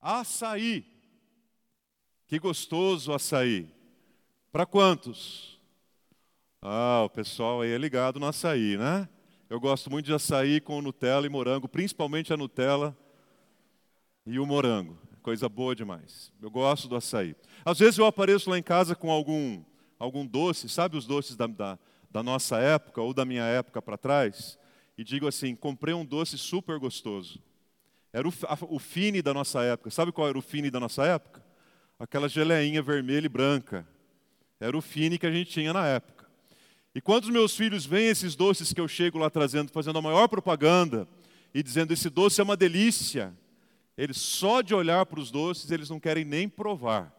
Açaí. Que gostoso açaí. Para quantos? Ah, o pessoal aí é ligado no açaí, né? Eu gosto muito de açaí com Nutella e morango, principalmente a Nutella e o morango. Coisa boa demais. Eu gosto do açaí. Às vezes eu apareço lá em casa com algum, algum doce, sabe os doces da, da, da nossa época ou da minha época para trás? E digo assim: comprei um doce super gostoso. Era o, a, o fine da nossa época. Sabe qual era o fine da nossa época? Aquela geleinha vermelha e branca. Era o fine que a gente tinha na época. E quando os meus filhos veem esses doces que eu chego lá trazendo, fazendo a maior propaganda e dizendo esse doce é uma delícia, eles só de olhar para os doces, eles não querem nem provar.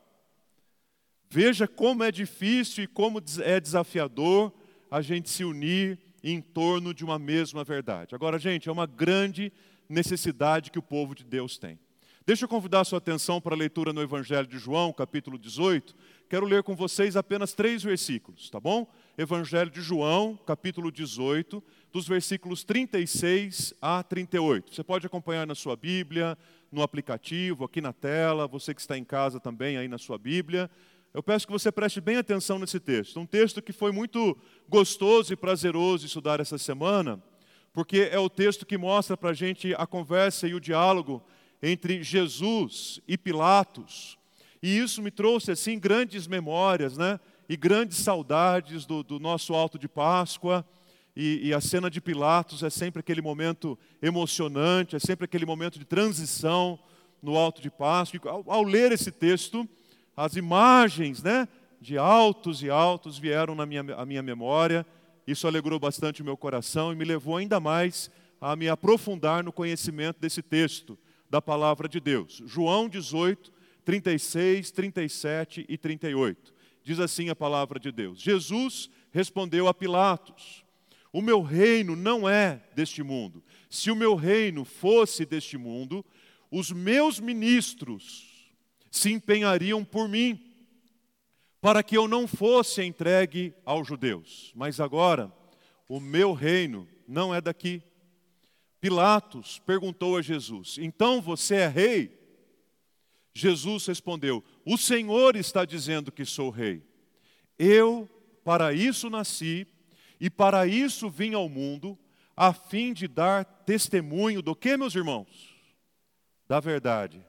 Veja como é difícil e como é desafiador a gente se unir em torno de uma mesma verdade. Agora, gente, é uma grande necessidade que o povo de Deus tem. Deixa eu convidar sua atenção para a leitura no Evangelho de João, capítulo 18. Quero ler com vocês apenas três versículos, tá bom? Evangelho de João, capítulo 18, dos versículos 36 a 38. Você pode acompanhar na sua Bíblia, no aplicativo, aqui na tela, você que está em casa também aí na sua Bíblia. Eu peço que você preste bem atenção nesse texto. Um texto que foi muito gostoso e prazeroso estudar essa semana, porque é o texto que mostra para a gente a conversa e o diálogo entre Jesus e Pilatos. E isso me trouxe assim grandes memórias, né? E grandes saudades do, do nosso alto de Páscoa. E, e, a cena de Pilatos é sempre aquele momento emocionante, é sempre aquele momento de transição no alto de Páscoa. Ao, ao ler esse texto, as imagens, né? De altos e altos vieram na minha, a minha memória isso alegrou bastante o meu coração e me levou ainda mais a me aprofundar no conhecimento desse texto da palavra de Deus. João 18, 36, 37 e 38. Diz assim a palavra de Deus: Jesus respondeu a Pilatos: O meu reino não é deste mundo. Se o meu reino fosse deste mundo, os meus ministros se empenhariam por mim para que eu não fosse entregue aos judeus. Mas agora, o meu reino não é daqui. Pilatos perguntou a Jesus: Então você é rei? Jesus respondeu: O Senhor está dizendo que sou rei. Eu para isso nasci e para isso vim ao mundo, a fim de dar testemunho do que, meus irmãos? Da verdade.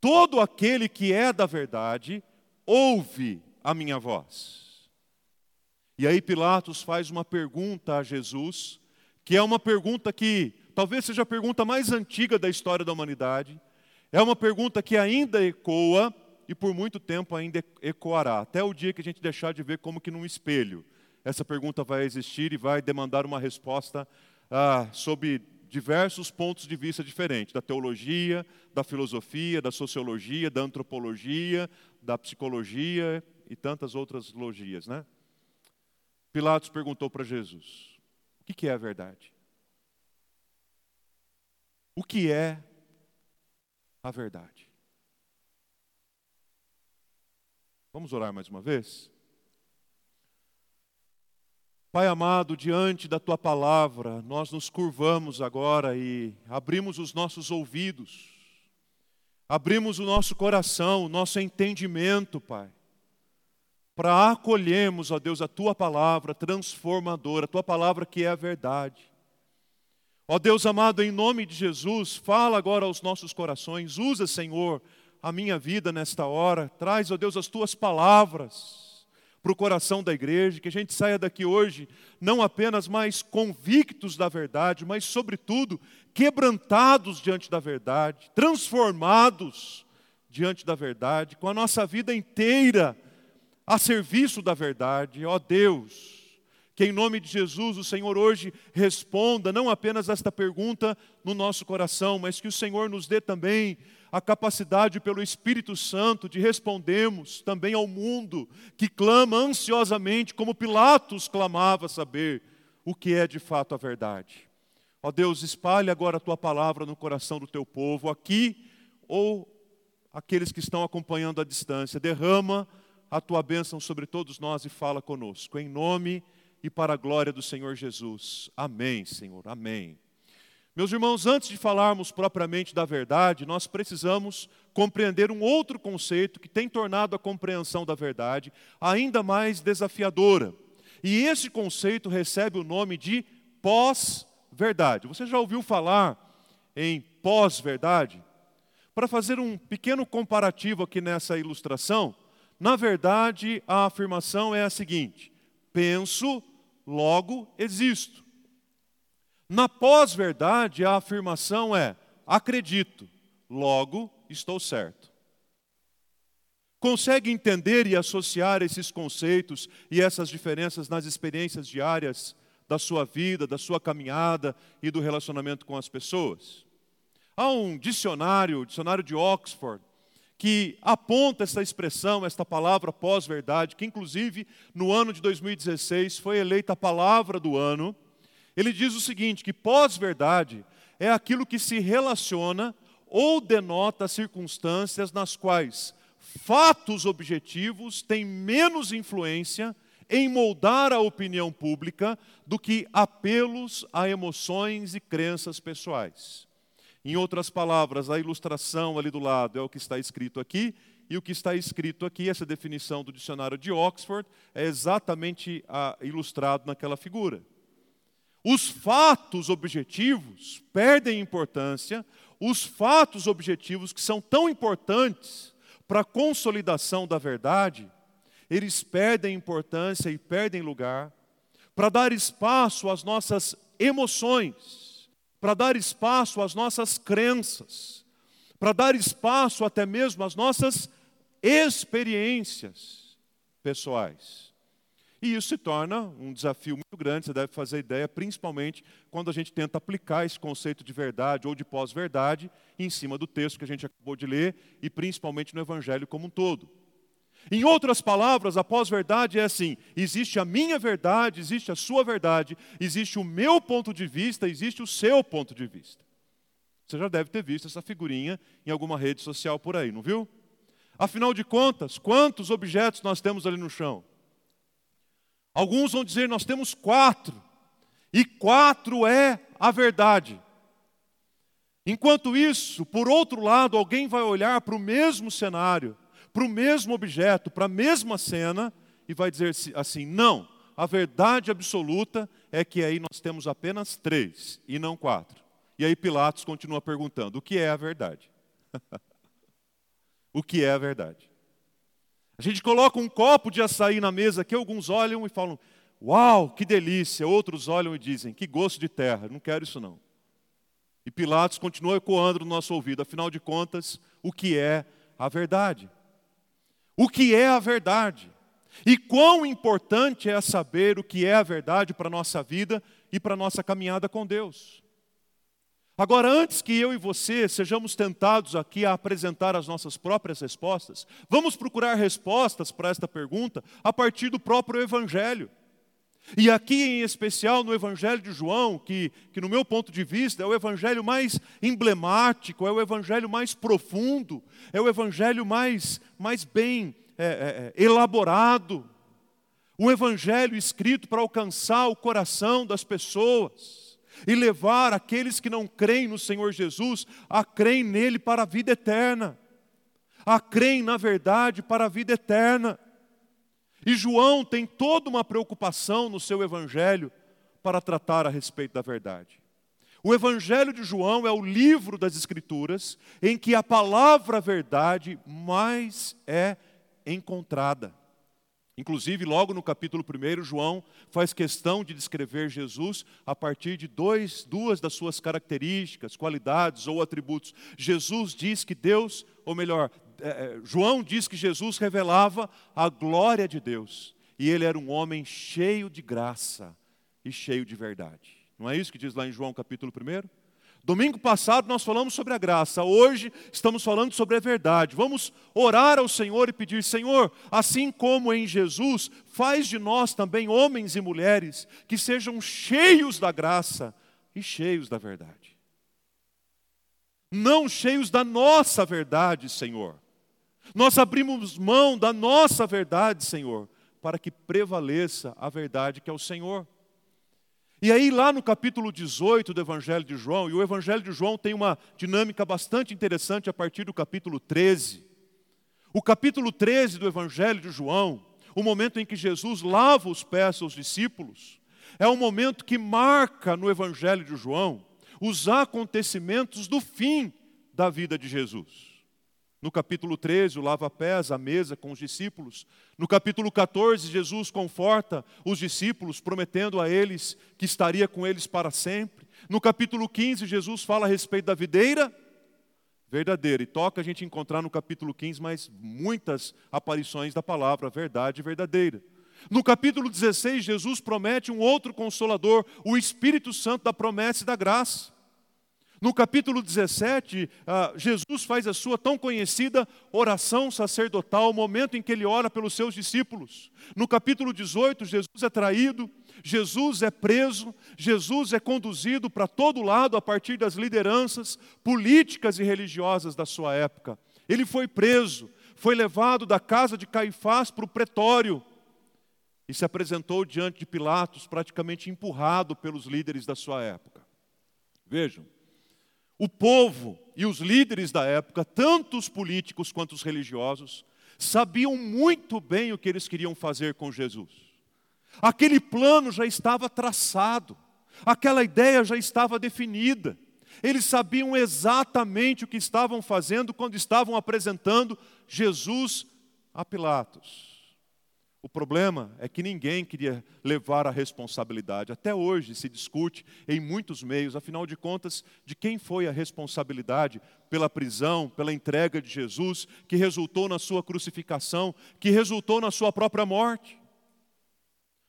Todo aquele que é da verdade, ouve a minha voz. E aí Pilatos faz uma pergunta a Jesus, que é uma pergunta que talvez seja a pergunta mais antiga da história da humanidade. É uma pergunta que ainda ecoa e por muito tempo ainda ecoará, até o dia que a gente deixar de ver como que num espelho. Essa pergunta vai existir e vai demandar uma resposta ah, sob diversos pontos de vista diferentes, da teologia, da filosofia, da sociologia, da antropologia, da psicologia e tantas outras logias, né? Pilatos perguntou para Jesus: o que é a verdade? O que é a verdade? Vamos orar mais uma vez? Pai amado, diante da tua palavra, nós nos curvamos agora e abrimos os nossos ouvidos, abrimos o nosso coração, o nosso entendimento, Pai, para acolhermos, ó Deus, a tua palavra transformadora, a tua palavra que é a verdade. Ó Deus amado, em nome de Jesus, fala agora aos nossos corações, usa, Senhor, a minha vida nesta hora, traz, ó Deus, as tuas palavras para o coração da igreja, que a gente saia daqui hoje não apenas mais convictos da verdade, mas, sobretudo, quebrantados diante da verdade, transformados diante da verdade, com a nossa vida inteira a serviço da verdade. Ó Deus, que em nome de Jesus o Senhor hoje responda não apenas esta pergunta no nosso coração, mas que o Senhor nos dê também a capacidade pelo Espírito Santo de respondermos também ao mundo que clama ansiosamente, como Pilatos clamava saber o que é de fato a verdade. Ó Deus, espalhe agora a tua palavra no coração do teu povo, aqui ou aqueles que estão acompanhando à distância. Derrama a tua bênção sobre todos nós e fala conosco, em nome e para a glória do Senhor Jesus. Amém, Senhor, amém. Meus irmãos, antes de falarmos propriamente da verdade, nós precisamos compreender um outro conceito que tem tornado a compreensão da verdade ainda mais desafiadora. E esse conceito recebe o nome de pós-verdade. Você já ouviu falar em pós-verdade? Para fazer um pequeno comparativo aqui nessa ilustração, na verdade a afirmação é a seguinte: penso, logo existo. Na pós-verdade, a afirmação é: acredito, logo estou certo. Consegue entender e associar esses conceitos e essas diferenças nas experiências diárias da sua vida, da sua caminhada e do relacionamento com as pessoas? Há um dicionário, o dicionário de Oxford, que aponta essa expressão, esta palavra pós-verdade, que inclusive no ano de 2016 foi eleita a palavra do ano ele diz o seguinte: que pós-verdade é aquilo que se relaciona ou denota circunstâncias nas quais fatos objetivos têm menos influência em moldar a opinião pública do que apelos a emoções e crenças pessoais. Em outras palavras, a ilustração ali do lado é o que está escrito aqui, e o que está escrito aqui, essa definição do dicionário de Oxford, é exatamente a, ilustrado naquela figura. Os fatos objetivos perdem importância, os fatos objetivos que são tão importantes para a consolidação da verdade, eles perdem importância e perdem lugar para dar espaço às nossas emoções, para dar espaço às nossas crenças, para dar espaço até mesmo às nossas experiências pessoais. E isso se torna um desafio muito grande, você deve fazer ideia, principalmente quando a gente tenta aplicar esse conceito de verdade ou de pós-verdade em cima do texto que a gente acabou de ler e principalmente no Evangelho como um todo. Em outras palavras, a pós-verdade é assim: existe a minha verdade, existe a sua verdade, existe o meu ponto de vista, existe o seu ponto de vista. Você já deve ter visto essa figurinha em alguma rede social por aí, não viu? Afinal de contas, quantos objetos nós temos ali no chão? Alguns vão dizer, nós temos quatro, e quatro é a verdade. Enquanto isso, por outro lado, alguém vai olhar para o mesmo cenário, para o mesmo objeto, para a mesma cena, e vai dizer assim: não, a verdade absoluta é que aí nós temos apenas três e não quatro. E aí Pilatos continua perguntando: o que é a verdade? o que é a verdade? A gente coloca um copo de açaí na mesa que alguns olham e falam: Uau, que delícia! Outros olham e dizem: Que gosto de terra, não quero isso não. E Pilatos continua ecoando no nosso ouvido, afinal de contas, o que é a verdade? O que é a verdade? E quão importante é saber o que é a verdade para a nossa vida e para a nossa caminhada com Deus. Agora, antes que eu e você sejamos tentados aqui a apresentar as nossas próprias respostas, vamos procurar respostas para esta pergunta a partir do próprio Evangelho. E aqui, em especial, no Evangelho de João, que, que no meu ponto de vista é o Evangelho mais emblemático, é o Evangelho mais profundo, é o Evangelho mais, mais bem é, é, é elaborado, o Evangelho escrito para alcançar o coração das pessoas e levar aqueles que não creem no Senhor Jesus a creem nele para a vida eterna, a creem na verdade para a vida eterna. E João tem toda uma preocupação no seu evangelho para tratar a respeito da verdade. O Evangelho de João é o livro das Escrituras em que a palavra verdade mais é encontrada. Inclusive, logo no capítulo 1, João faz questão de descrever Jesus a partir de dois, duas das suas características, qualidades ou atributos. Jesus diz que Deus, ou melhor, é, é, João diz que Jesus revelava a glória de Deus. E ele era um homem cheio de graça e cheio de verdade. Não é isso que diz lá em João capítulo 1? Domingo passado nós falamos sobre a graça, hoje estamos falando sobre a verdade. Vamos orar ao Senhor e pedir: Senhor, assim como em Jesus, faz de nós também homens e mulheres que sejam cheios da graça e cheios da verdade. Não cheios da nossa verdade, Senhor. Nós abrimos mão da nossa verdade, Senhor, para que prevaleça a verdade que é o Senhor. E aí, lá no capítulo 18 do Evangelho de João, e o Evangelho de João tem uma dinâmica bastante interessante a partir do capítulo 13. O capítulo 13 do Evangelho de João, o momento em que Jesus lava os pés aos discípulos, é um momento que marca no Evangelho de João os acontecimentos do fim da vida de Jesus. No capítulo 13, o lava-pés, a mesa com os discípulos. No capítulo 14, Jesus conforta os discípulos, prometendo a eles que estaria com eles para sempre. No capítulo 15, Jesus fala a respeito da videira verdadeira. E toca a gente encontrar no capítulo 15 mais muitas aparições da palavra verdade verdadeira. No capítulo 16, Jesus promete um outro consolador, o Espírito Santo da promessa e da graça. No capítulo 17, ah, Jesus faz a sua tão conhecida oração sacerdotal, o momento em que ele ora pelos seus discípulos. No capítulo 18, Jesus é traído, Jesus é preso, Jesus é conduzido para todo lado a partir das lideranças políticas e religiosas da sua época. Ele foi preso, foi levado da casa de Caifás para o pretório e se apresentou diante de Pilatos, praticamente empurrado pelos líderes da sua época. Vejam, o povo e os líderes da época, tanto os políticos quanto os religiosos, sabiam muito bem o que eles queriam fazer com Jesus. Aquele plano já estava traçado, aquela ideia já estava definida. Eles sabiam exatamente o que estavam fazendo quando estavam apresentando Jesus a Pilatos. O problema é que ninguém queria levar a responsabilidade. Até hoje se discute em muitos meios, afinal de contas, de quem foi a responsabilidade pela prisão, pela entrega de Jesus, que resultou na sua crucificação, que resultou na sua própria morte.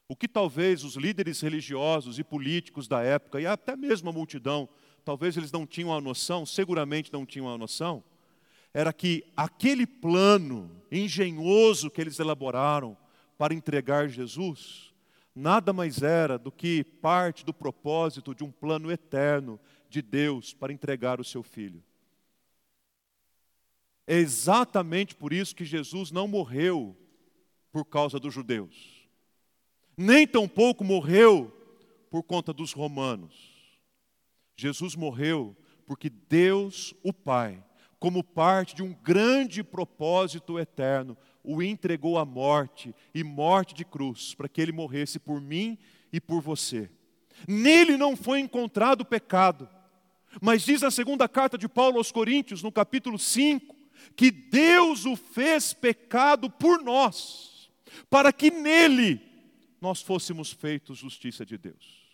O que talvez os líderes religiosos e políticos da época, e até mesmo a multidão, talvez eles não tinham a noção, seguramente não tinham a noção, era que aquele plano engenhoso que eles elaboraram, para entregar Jesus, nada mais era do que parte do propósito de um plano eterno de Deus para entregar o seu filho. É exatamente por isso que Jesus não morreu por causa dos judeus, nem tampouco morreu por conta dos romanos. Jesus morreu porque Deus, o Pai, como parte de um grande propósito eterno, o entregou à morte e morte de cruz, para que ele morresse por mim e por você. Nele não foi encontrado pecado, mas diz a segunda carta de Paulo aos Coríntios, no capítulo 5, que Deus o fez pecado por nós, para que nele nós fôssemos feitos justiça de Deus.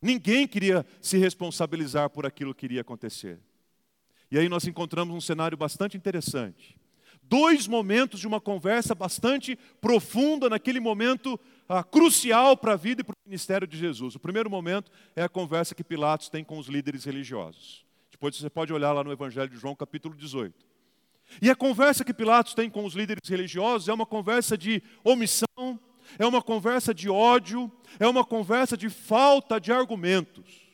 Ninguém queria se responsabilizar por aquilo que iria acontecer. E aí nós encontramos um cenário bastante interessante dois momentos de uma conversa bastante profunda, naquele momento ah, crucial para a vida e para o ministério de Jesus. O primeiro momento é a conversa que Pilatos tem com os líderes religiosos. Depois você pode olhar lá no Evangelho de João, capítulo 18. E a conversa que Pilatos tem com os líderes religiosos é uma conversa de omissão, é uma conversa de ódio, é uma conversa de falta de argumentos.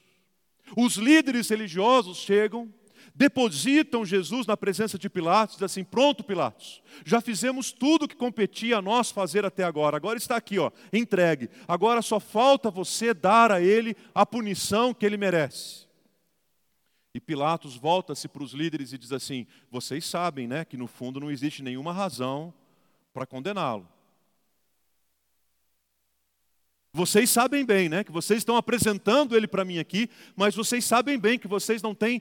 Os líderes religiosos chegam depositam Jesus na presença de Pilatos, diz assim: Pronto, Pilatos, já fizemos tudo o que competia a nós fazer até agora, agora está aqui, ó, entregue. Agora só falta você dar a ele a punição que ele merece. E Pilatos volta-se para os líderes e diz assim: Vocês sabem, né, que no fundo não existe nenhuma razão para condená-lo. Vocês sabem bem, né, que vocês estão apresentando ele para mim aqui, mas vocês sabem bem que vocês não têm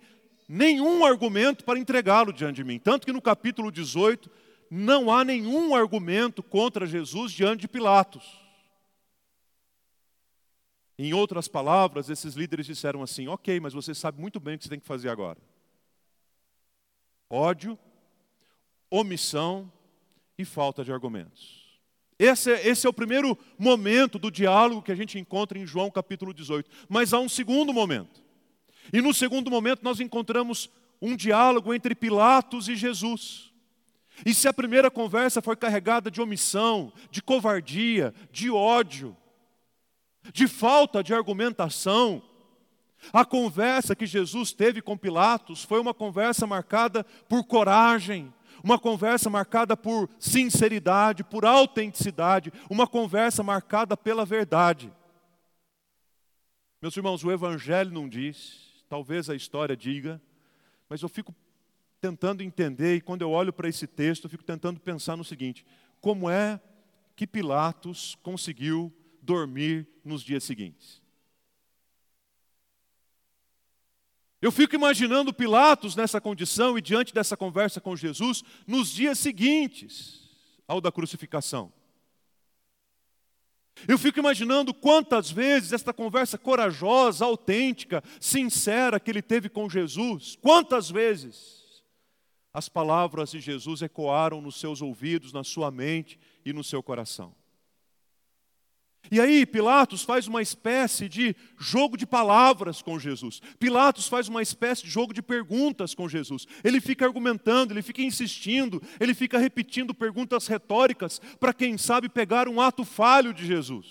nenhum argumento para entregá-lo diante de mim. Tanto que no capítulo 18 não há nenhum argumento contra Jesus diante de Pilatos. Em outras palavras, esses líderes disseram assim: Ok, mas você sabe muito bem o que você tem que fazer agora. Ódio, omissão e falta de argumentos. Esse é, esse é o primeiro momento do diálogo que a gente encontra em João capítulo 18. Mas há um segundo momento. E no segundo momento nós encontramos um diálogo entre Pilatos e Jesus. E se a primeira conversa foi carregada de omissão, de covardia, de ódio, de falta de argumentação, a conversa que Jesus teve com Pilatos foi uma conversa marcada por coragem, uma conversa marcada por sinceridade, por autenticidade, uma conversa marcada pela verdade. Meus irmãos, o Evangelho não diz, talvez a história diga, mas eu fico tentando entender, e quando eu olho para esse texto, eu fico tentando pensar no seguinte: como é que Pilatos conseguiu dormir nos dias seguintes? Eu fico imaginando Pilatos nessa condição e diante dessa conversa com Jesus nos dias seguintes ao da crucificação. Eu fico imaginando quantas vezes esta conversa corajosa, autêntica, sincera que ele teve com Jesus, quantas vezes as palavras de Jesus ecoaram nos seus ouvidos, na sua mente e no seu coração. E aí Pilatos faz uma espécie de jogo de palavras com Jesus. Pilatos faz uma espécie de jogo de perguntas com Jesus. Ele fica argumentando, ele fica insistindo, ele fica repetindo perguntas retóricas para quem sabe pegar um ato falho de Jesus.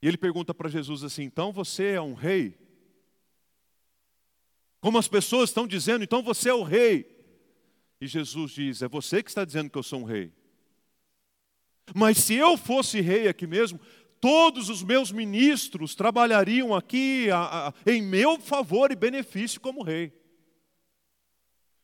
E ele pergunta para Jesus assim: "Então você é um rei?" Como as pessoas estão dizendo, então você é o rei. E Jesus diz: É você que está dizendo que eu sou um rei. Mas se eu fosse rei aqui mesmo, todos os meus ministros trabalhariam aqui a, a, em meu favor e benefício como rei.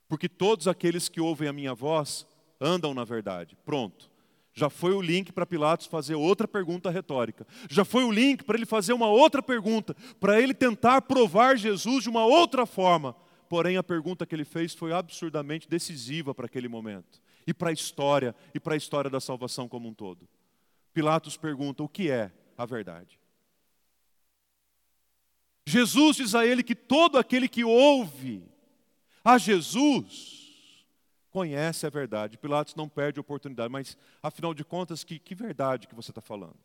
Porque todos aqueles que ouvem a minha voz andam na verdade. Pronto. Já foi o link para Pilatos fazer outra pergunta retórica. Já foi o link para ele fazer uma outra pergunta, para ele tentar provar Jesus de uma outra forma. Porém, a pergunta que ele fez foi absurdamente decisiva para aquele momento e para a história e para a história da salvação como um todo. Pilatos pergunta: o que é a verdade? Jesus diz a ele que todo aquele que ouve a Jesus conhece a verdade. Pilatos não perde a oportunidade, mas afinal de contas, que, que verdade que você está falando?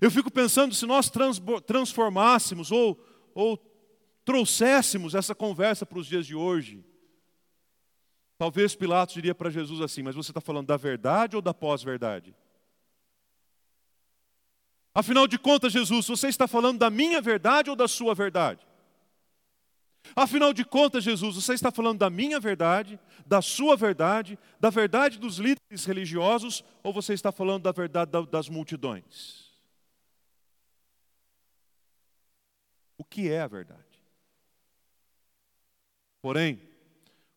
Eu fico pensando se nós transformássemos ou, ou trouxéssemos essa conversa para os dias de hoje. Talvez Pilatos diria para Jesus assim: Mas você está falando da verdade ou da pós-verdade? Afinal de contas, Jesus, você está falando da minha verdade ou da sua verdade? Afinal de contas, Jesus, você está falando da minha verdade, da sua verdade, da verdade dos líderes religiosos, ou você está falando da verdade das multidões? O que é a verdade? Porém,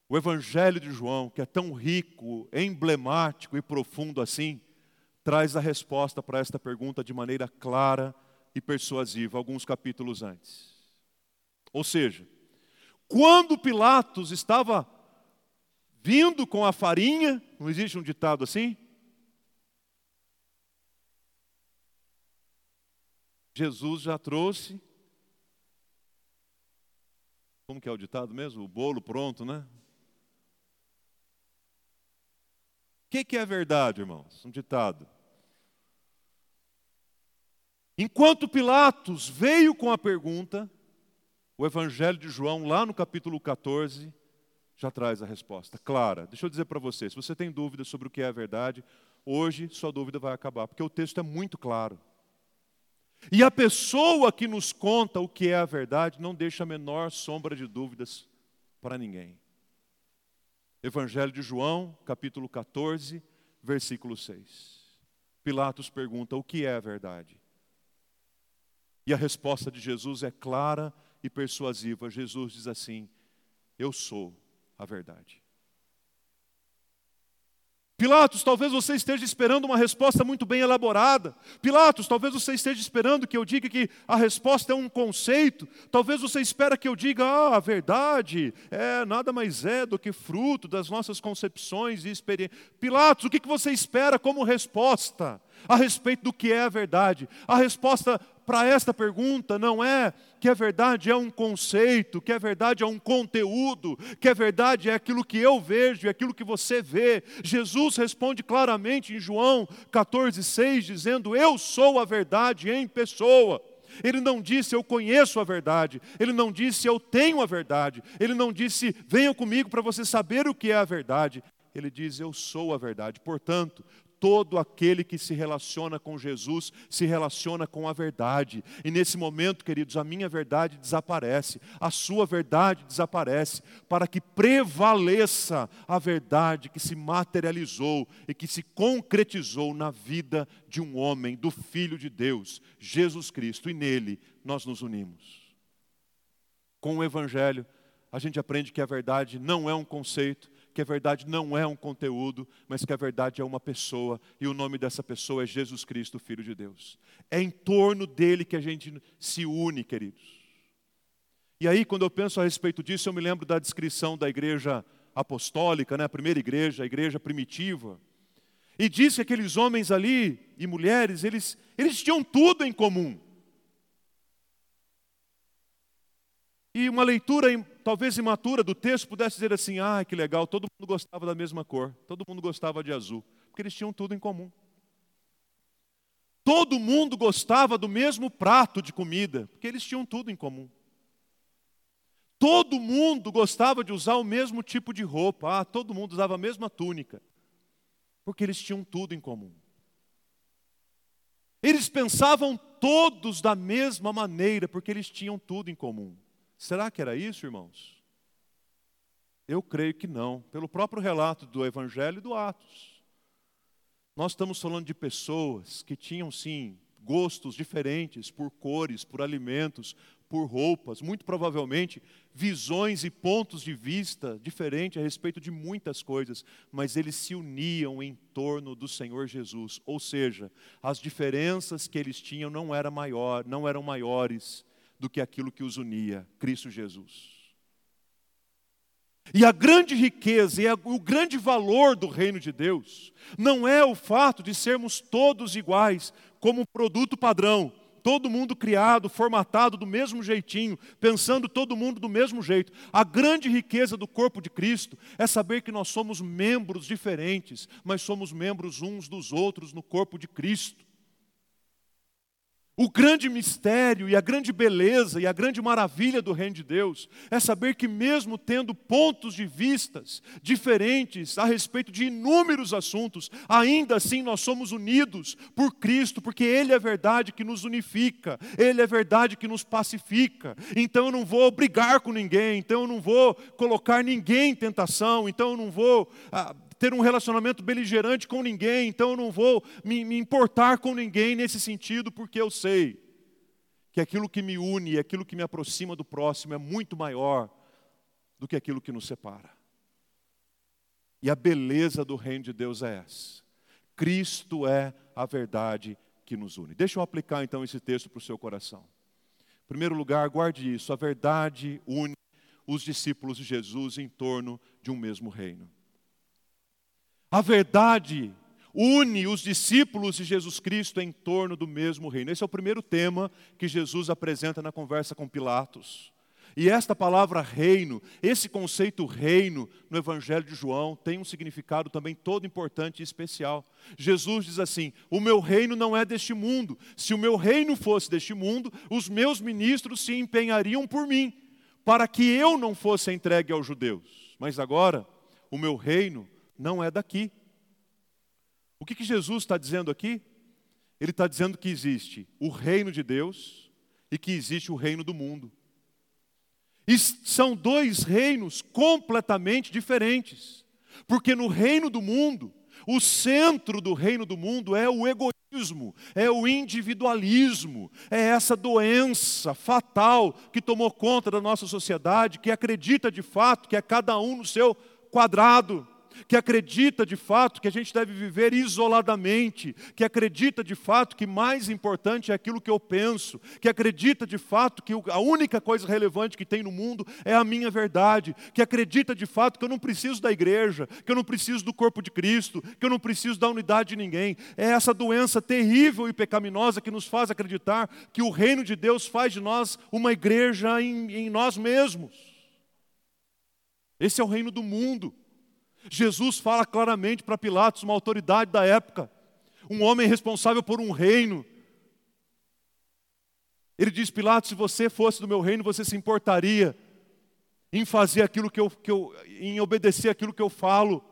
o Evangelho de João, que é tão rico, emblemático e profundo assim, traz a resposta para esta pergunta de maneira clara e persuasiva, alguns capítulos antes. Ou seja, quando Pilatos estava vindo com a farinha, não existe um ditado assim? Jesus já trouxe. Como que é o ditado mesmo? O bolo pronto, né? O que, que é verdade, irmãos? Um ditado. Enquanto Pilatos veio com a pergunta, o Evangelho de João, lá no capítulo 14, já traz a resposta clara. Deixa eu dizer para você: se você tem dúvidas sobre o que é a verdade, hoje sua dúvida vai acabar, porque o texto é muito claro. E a pessoa que nos conta o que é a verdade não deixa a menor sombra de dúvidas para ninguém. Evangelho de João, capítulo 14, versículo 6. Pilatos pergunta: o que é a verdade? E a resposta de Jesus é clara e persuasiva. Jesus diz assim: Eu sou a verdade. Pilatos, talvez você esteja esperando uma resposta muito bem elaborada. Pilatos, talvez você esteja esperando que eu diga que a resposta é um conceito. Talvez você espera que eu diga, ah, a verdade é nada mais é do que fruto das nossas concepções e experiências. Pilatos, o que você espera como resposta a respeito do que é a verdade? A resposta para esta pergunta não é que a verdade é um conceito, que a verdade é um conteúdo, que a verdade é aquilo que eu vejo, é aquilo que você vê. Jesus responde claramente em João 14,6, dizendo: Eu sou a verdade em pessoa. Ele não disse eu conheço a verdade, ele não disse eu tenho a verdade, ele não disse venham comigo para você saber o que é a verdade. Ele diz eu sou a verdade. Portanto, todo aquele que se relaciona com Jesus se relaciona com a verdade. E nesse momento, queridos, a minha verdade desaparece, a sua verdade desaparece, para que prevaleça a verdade que se materializou e que se concretizou na vida de um homem, do Filho de Deus, Jesus Cristo, e nele nós nos unimos. Com o Evangelho, a gente aprende que a verdade não é um conceito, que a verdade não é um conteúdo, mas que a verdade é uma pessoa, e o nome dessa pessoa é Jesus Cristo, Filho de Deus. É em torno dele que a gente se une, queridos. E aí, quando eu penso a respeito disso, eu me lembro da descrição da igreja apostólica, né, a primeira igreja, a igreja primitiva. E diz que aqueles homens ali e mulheres, eles, eles tinham tudo em comum. E uma leitura talvez imatura do texto pudesse dizer assim: ah, que legal, todo mundo gostava da mesma cor, todo mundo gostava de azul, porque eles tinham tudo em comum. Todo mundo gostava do mesmo prato de comida, porque eles tinham tudo em comum. Todo mundo gostava de usar o mesmo tipo de roupa, ah, todo mundo usava a mesma túnica, porque eles tinham tudo em comum. Eles pensavam todos da mesma maneira, porque eles tinham tudo em comum. Será que era isso, irmãos? Eu creio que não, pelo próprio relato do Evangelho e do Atos. Nós estamos falando de pessoas que tinham, sim, gostos diferentes por cores, por alimentos, por roupas, muito provavelmente visões e pontos de vista diferentes a respeito de muitas coisas, mas eles se uniam em torno do Senhor Jesus. Ou seja, as diferenças que eles tinham não eram maior, não eram maiores do que aquilo que os unia, Cristo Jesus. E a grande riqueza e o grande valor do reino de Deus não é o fato de sermos todos iguais, como produto padrão, todo mundo criado, formatado do mesmo jeitinho, pensando todo mundo do mesmo jeito. A grande riqueza do corpo de Cristo é saber que nós somos membros diferentes, mas somos membros uns dos outros no corpo de Cristo. O grande mistério e a grande beleza e a grande maravilha do reino de Deus é saber que, mesmo tendo pontos de vistas diferentes a respeito de inúmeros assuntos, ainda assim nós somos unidos por Cristo, porque Ele é verdade que nos unifica, Ele é verdade que nos pacifica. Então eu não vou brigar com ninguém, então eu não vou colocar ninguém em tentação, então eu não vou. Ah, ter um relacionamento beligerante com ninguém, então eu não vou me, me importar com ninguém nesse sentido, porque eu sei que aquilo que me une, aquilo que me aproxima do próximo é muito maior do que aquilo que nos separa. E a beleza do reino de Deus é essa. Cristo é a verdade que nos une. Deixa eu aplicar então esse texto para o seu coração. Em primeiro lugar, guarde isso: a verdade une os discípulos de Jesus em torno de um mesmo reino. A verdade une os discípulos de Jesus Cristo em torno do mesmo reino. Esse é o primeiro tema que Jesus apresenta na conversa com Pilatos. E esta palavra reino, esse conceito reino no Evangelho de João tem um significado também todo importante e especial. Jesus diz assim: O meu reino não é deste mundo. Se o meu reino fosse deste mundo, os meus ministros se empenhariam por mim, para que eu não fosse entregue aos judeus. Mas agora, o meu reino não é daqui. O que, que Jesus está dizendo aqui? Ele está dizendo que existe o reino de Deus e que existe o reino do mundo. E são dois reinos completamente diferentes. Porque no reino do mundo, o centro do reino do mundo é o egoísmo, é o individualismo, é essa doença fatal que tomou conta da nossa sociedade, que acredita de fato que é cada um no seu quadrado que acredita de fato que a gente deve viver isoladamente, que acredita de fato que mais importante é aquilo que eu penso, que acredita de fato que a única coisa relevante que tem no mundo é a minha verdade, que acredita de fato que eu não preciso da igreja, que eu não preciso do corpo de Cristo, que eu não preciso da unidade de ninguém. É essa doença terrível e pecaminosa que nos faz acreditar que o reino de Deus faz de nós uma igreja em, em nós mesmos. Esse é o reino do mundo. Jesus fala claramente para Pilatos, uma autoridade da época, um homem responsável por um reino. Ele diz: Pilatos, se você fosse do meu reino, você se importaria em fazer aquilo que eu, que eu em obedecer aquilo que eu falo.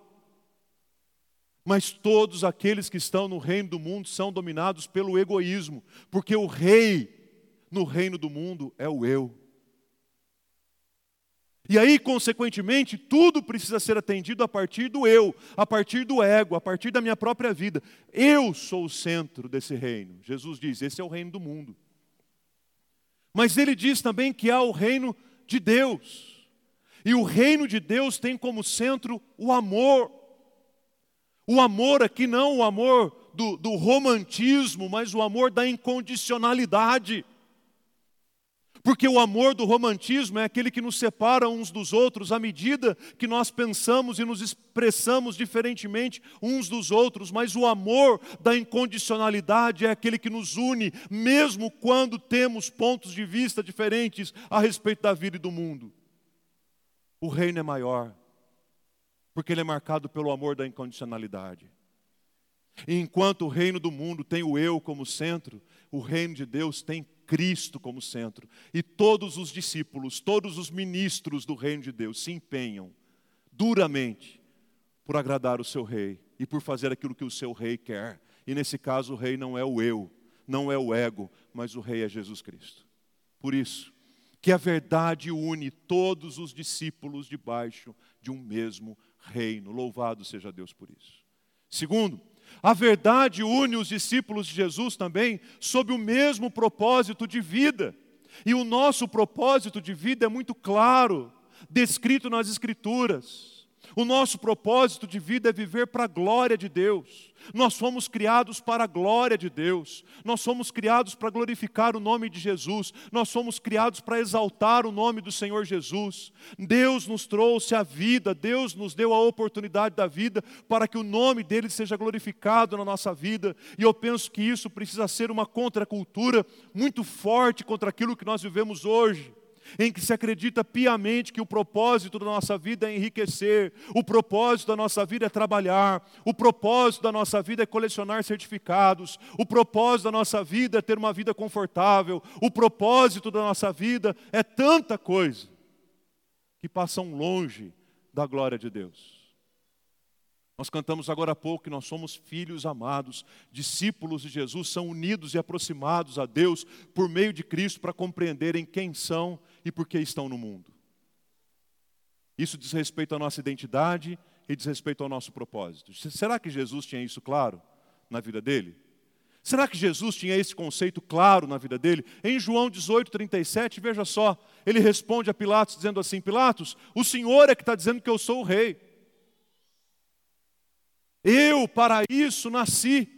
Mas todos aqueles que estão no reino do mundo são dominados pelo egoísmo, porque o rei no reino do mundo é o eu. E aí, consequentemente, tudo precisa ser atendido a partir do eu, a partir do ego, a partir da minha própria vida. Eu sou o centro desse reino. Jesus diz: esse é o reino do mundo. Mas ele diz também que há o reino de Deus. E o reino de Deus tem como centro o amor. O amor aqui não o amor do, do romantismo, mas o amor da incondicionalidade. Porque o amor do romantismo é aquele que nos separa uns dos outros à medida que nós pensamos e nos expressamos diferentemente uns dos outros, mas o amor da incondicionalidade é aquele que nos une, mesmo quando temos pontos de vista diferentes a respeito da vida e do mundo. O reino é maior porque ele é marcado pelo amor da incondicionalidade. E enquanto o reino do mundo tem o eu como centro, o reino de Deus tem Cristo como centro. E todos os discípulos, todos os ministros do reino de Deus se empenham duramente por agradar o seu rei e por fazer aquilo que o seu rei quer. E nesse caso, o rei não é o eu, não é o ego, mas o rei é Jesus Cristo. Por isso, que a verdade une todos os discípulos debaixo de um mesmo reino. Louvado seja Deus por isso. Segundo, a verdade une os discípulos de Jesus também sob o mesmo propósito de vida. E o nosso propósito de vida é muito claro, descrito nas Escrituras. O nosso propósito de vida é viver para a glória de Deus. Nós fomos criados para a glória de Deus. Nós somos criados para glorificar o nome de Jesus. Nós somos criados para exaltar o nome do Senhor Jesus. Deus nos trouxe a vida, Deus nos deu a oportunidade da vida para que o nome dele seja glorificado na nossa vida. E eu penso que isso precisa ser uma contracultura muito forte contra aquilo que nós vivemos hoje em que se acredita piamente que o propósito da nossa vida é enriquecer, o propósito da nossa vida é trabalhar, o propósito da nossa vida é colecionar certificados, o propósito da nossa vida é ter uma vida confortável, o propósito da nossa vida é tanta coisa que passam longe da glória de Deus. Nós cantamos agora há pouco que nós somos filhos amados, discípulos de Jesus, são unidos e aproximados a Deus por meio de Cristo para compreenderem quem são e por que estão no mundo. Isso diz respeito à nossa identidade e diz respeito ao nosso propósito. Será que Jesus tinha isso claro na vida dele? Será que Jesus tinha esse conceito claro na vida dele? Em João 18, 37, veja só, ele responde a Pilatos dizendo assim: Pilatos, o Senhor é que está dizendo que eu sou o rei. Eu para isso nasci,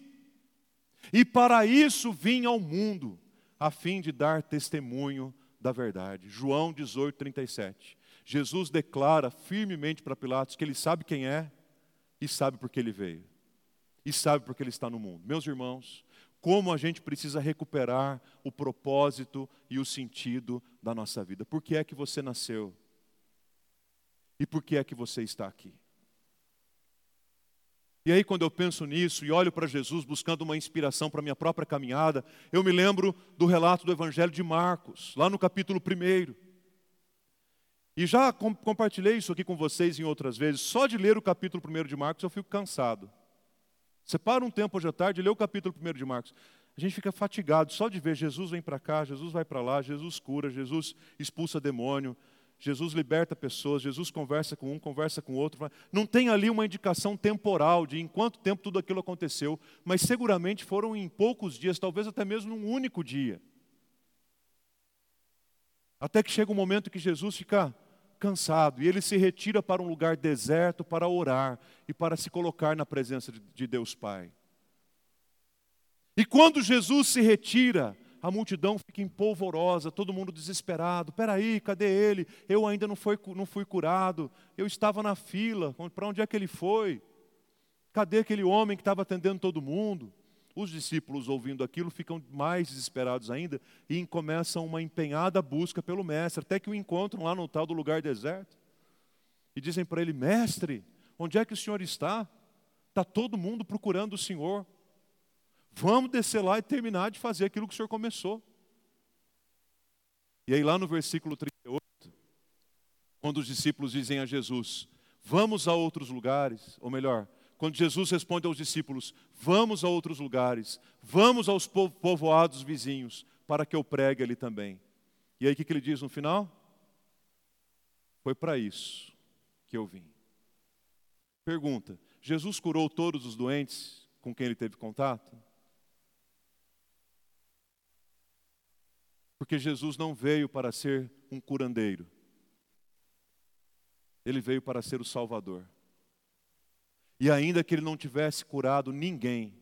e para isso vim ao mundo, a fim de dar testemunho da verdade. João 18, 37. Jesus declara firmemente para Pilatos que ele sabe quem é e sabe por que ele veio. E sabe por que ele está no mundo. Meus irmãos, como a gente precisa recuperar o propósito e o sentido da nossa vida. Por que é que você nasceu? E por que é que você está aqui? E aí, quando eu penso nisso e olho para Jesus buscando uma inspiração para minha própria caminhada, eu me lembro do relato do Evangelho de Marcos, lá no capítulo 1. E já com, compartilhei isso aqui com vocês em outras vezes. Só de ler o capítulo 1 de Marcos eu fico cansado. Separa um tempo hoje à tarde e lê o capítulo 1 de Marcos. A gente fica fatigado só de ver Jesus vem para cá, Jesus vai para lá, Jesus cura, Jesus expulsa demônio, Jesus liberta pessoas, Jesus conversa com um, conversa com outro. Não tem ali uma indicação temporal de em quanto tempo tudo aquilo aconteceu, mas seguramente foram em poucos dias, talvez até mesmo num único dia. Até que chega um momento que Jesus fica cansado e ele se retira para um lugar deserto para orar e para se colocar na presença de Deus Pai. E quando Jesus se retira, a multidão fica empolvorosa, todo mundo desesperado. Peraí, cadê ele? Eu ainda não, foi, não fui curado. Eu estava na fila. Para onde é que ele foi? Cadê aquele homem que estava atendendo todo mundo? Os discípulos, ouvindo aquilo, ficam mais desesperados ainda e começam uma empenhada busca pelo mestre, até que o encontram lá no tal do lugar deserto. E dizem para ele: Mestre, onde é que o senhor está? Está todo mundo procurando o senhor. Vamos descer lá e terminar de fazer aquilo que o Senhor começou. E aí, lá no versículo 38, quando os discípulos dizem a Jesus: Vamos a outros lugares, ou melhor, quando Jesus responde aos discípulos: Vamos a outros lugares, vamos aos povoados vizinhos, para que eu pregue ali também. E aí o que ele diz no final? Foi para isso que eu vim. Pergunta: Jesus curou todos os doentes com quem ele teve contato? Porque Jesus não veio para ser um curandeiro, ele veio para ser o Salvador. E ainda que ele não tivesse curado ninguém,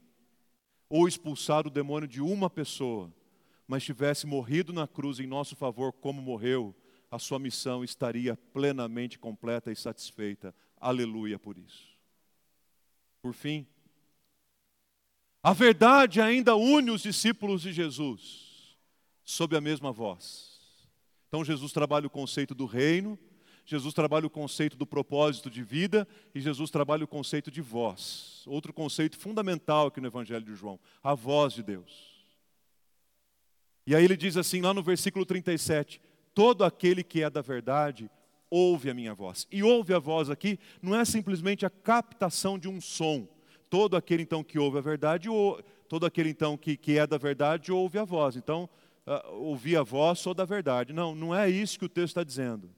ou expulsado o demônio de uma pessoa, mas tivesse morrido na cruz em nosso favor, como morreu, a sua missão estaria plenamente completa e satisfeita. Aleluia por isso. Por fim, a verdade ainda une os discípulos de Jesus sob a mesma voz. Então Jesus trabalha o conceito do reino, Jesus trabalha o conceito do propósito de vida e Jesus trabalha o conceito de voz. Outro conceito fundamental aqui no Evangelho de João, a voz de Deus. E aí ele diz assim, lá no versículo 37, todo aquele que é da verdade ouve a minha voz. E ouve a voz aqui não é simplesmente a captação de um som. Todo aquele então que ouve a verdade, ou, todo aquele então que, que é da verdade ouve a voz. Então, uh, ouvir a voz, sou da verdade. Não, não é isso que o texto está dizendo.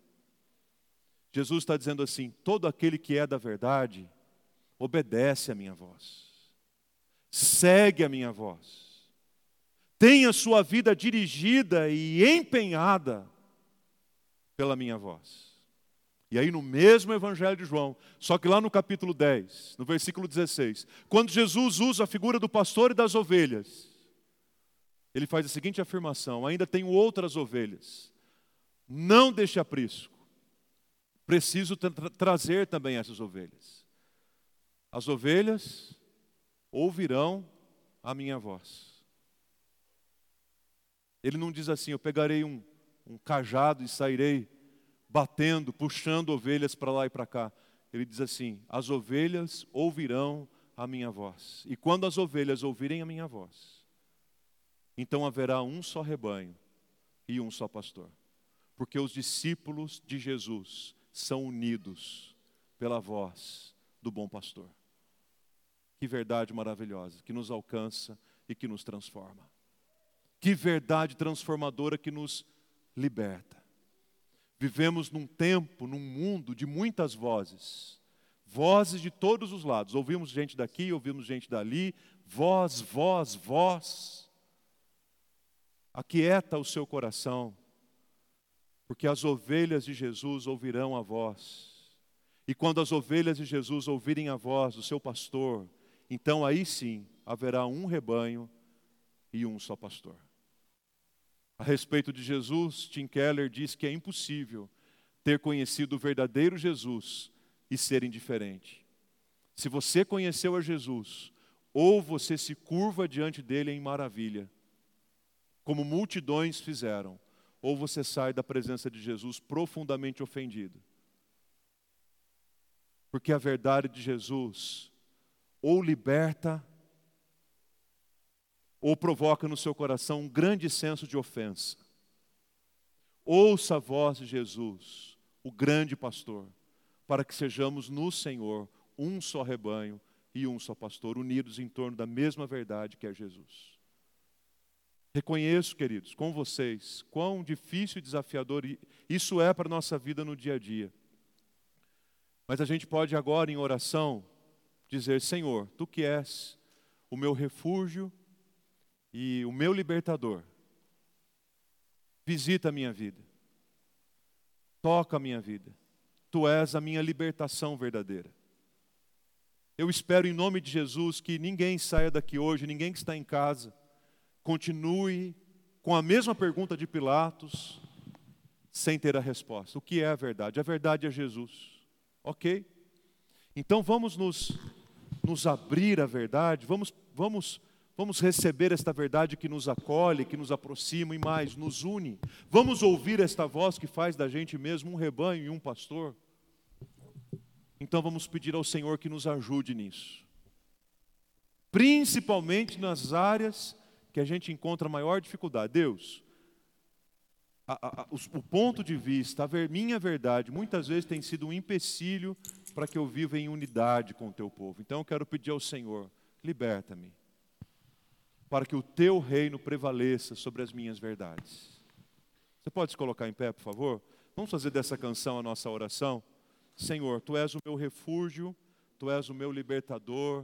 Jesus está dizendo assim: todo aquele que é da verdade, obedece a minha voz, segue a minha voz, tem a sua vida dirigida e empenhada pela minha voz. E aí, no mesmo Evangelho de João, só que lá no capítulo 10, no versículo 16, quando Jesus usa a figura do pastor e das ovelhas, ele faz a seguinte afirmação: ainda tenho outras ovelhas, não deixe aprisco preciso tra trazer também essas ovelhas. As ovelhas ouvirão a minha voz. Ele não diz assim: eu pegarei um, um cajado e sairei batendo, puxando ovelhas para lá e para cá. Ele diz assim: as ovelhas ouvirão a minha voz. E quando as ovelhas ouvirem a minha voz, então haverá um só rebanho e um só pastor. Porque os discípulos de Jesus são unidos pela voz do bom pastor. Que verdade maravilhosa, que nos alcança e que nos transforma. Que verdade transformadora que nos liberta. Vivemos num tempo, num mundo de muitas vozes, vozes de todos os lados. Ouvimos gente daqui, ouvimos gente dali, voz, voz, voz. Aquieta o seu coração porque as ovelhas de Jesus ouvirão a voz. E quando as ovelhas de Jesus ouvirem a voz do seu pastor, então aí sim haverá um rebanho e um só pastor. A respeito de Jesus, Tim Keller diz que é impossível ter conhecido o verdadeiro Jesus e ser indiferente. Se você conheceu a Jesus, ou você se curva diante dele em maravilha, como multidões fizeram, ou você sai da presença de Jesus profundamente ofendido. Porque a verdade de Jesus ou liberta, ou provoca no seu coração um grande senso de ofensa. Ouça a voz de Jesus, o grande pastor, para que sejamos no Senhor um só rebanho e um só pastor, unidos em torno da mesma verdade que é Jesus. Reconheço, queridos, com vocês, quão difícil e desafiador isso é para a nossa vida no dia a dia. Mas a gente pode agora, em oração, dizer: Senhor, tu que és o meu refúgio e o meu libertador, visita a minha vida, toca a minha vida, tu és a minha libertação verdadeira. Eu espero, em nome de Jesus, que ninguém saia daqui hoje, ninguém que está em casa, continue com a mesma pergunta de Pilatos, sem ter a resposta. O que é a verdade? A verdade é Jesus. Ok? Então vamos nos, nos abrir à verdade, vamos, vamos, vamos receber esta verdade que nos acolhe, que nos aproxima e mais, nos une. Vamos ouvir esta voz que faz da gente mesmo um rebanho e um pastor. Então vamos pedir ao Senhor que nos ajude nisso. Principalmente nas áreas que a gente encontra maior dificuldade. Deus, a, a, o, ponto de vista, a ver, minha verdade, muitas vezes tem sido um empecilho para que eu viva em unidade com o teu povo. Então eu quero pedir ao Senhor, liberta-me, para que o teu reino prevaleça sobre as minhas verdades. Você pode se colocar em pé, por favor? Vamos fazer dessa canção a nossa oração? Senhor, tu és o meu refúgio, tu és o meu libertador.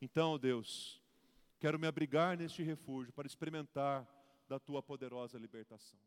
Então, Deus, quero me abrigar neste refúgio para experimentar da tua poderosa libertação.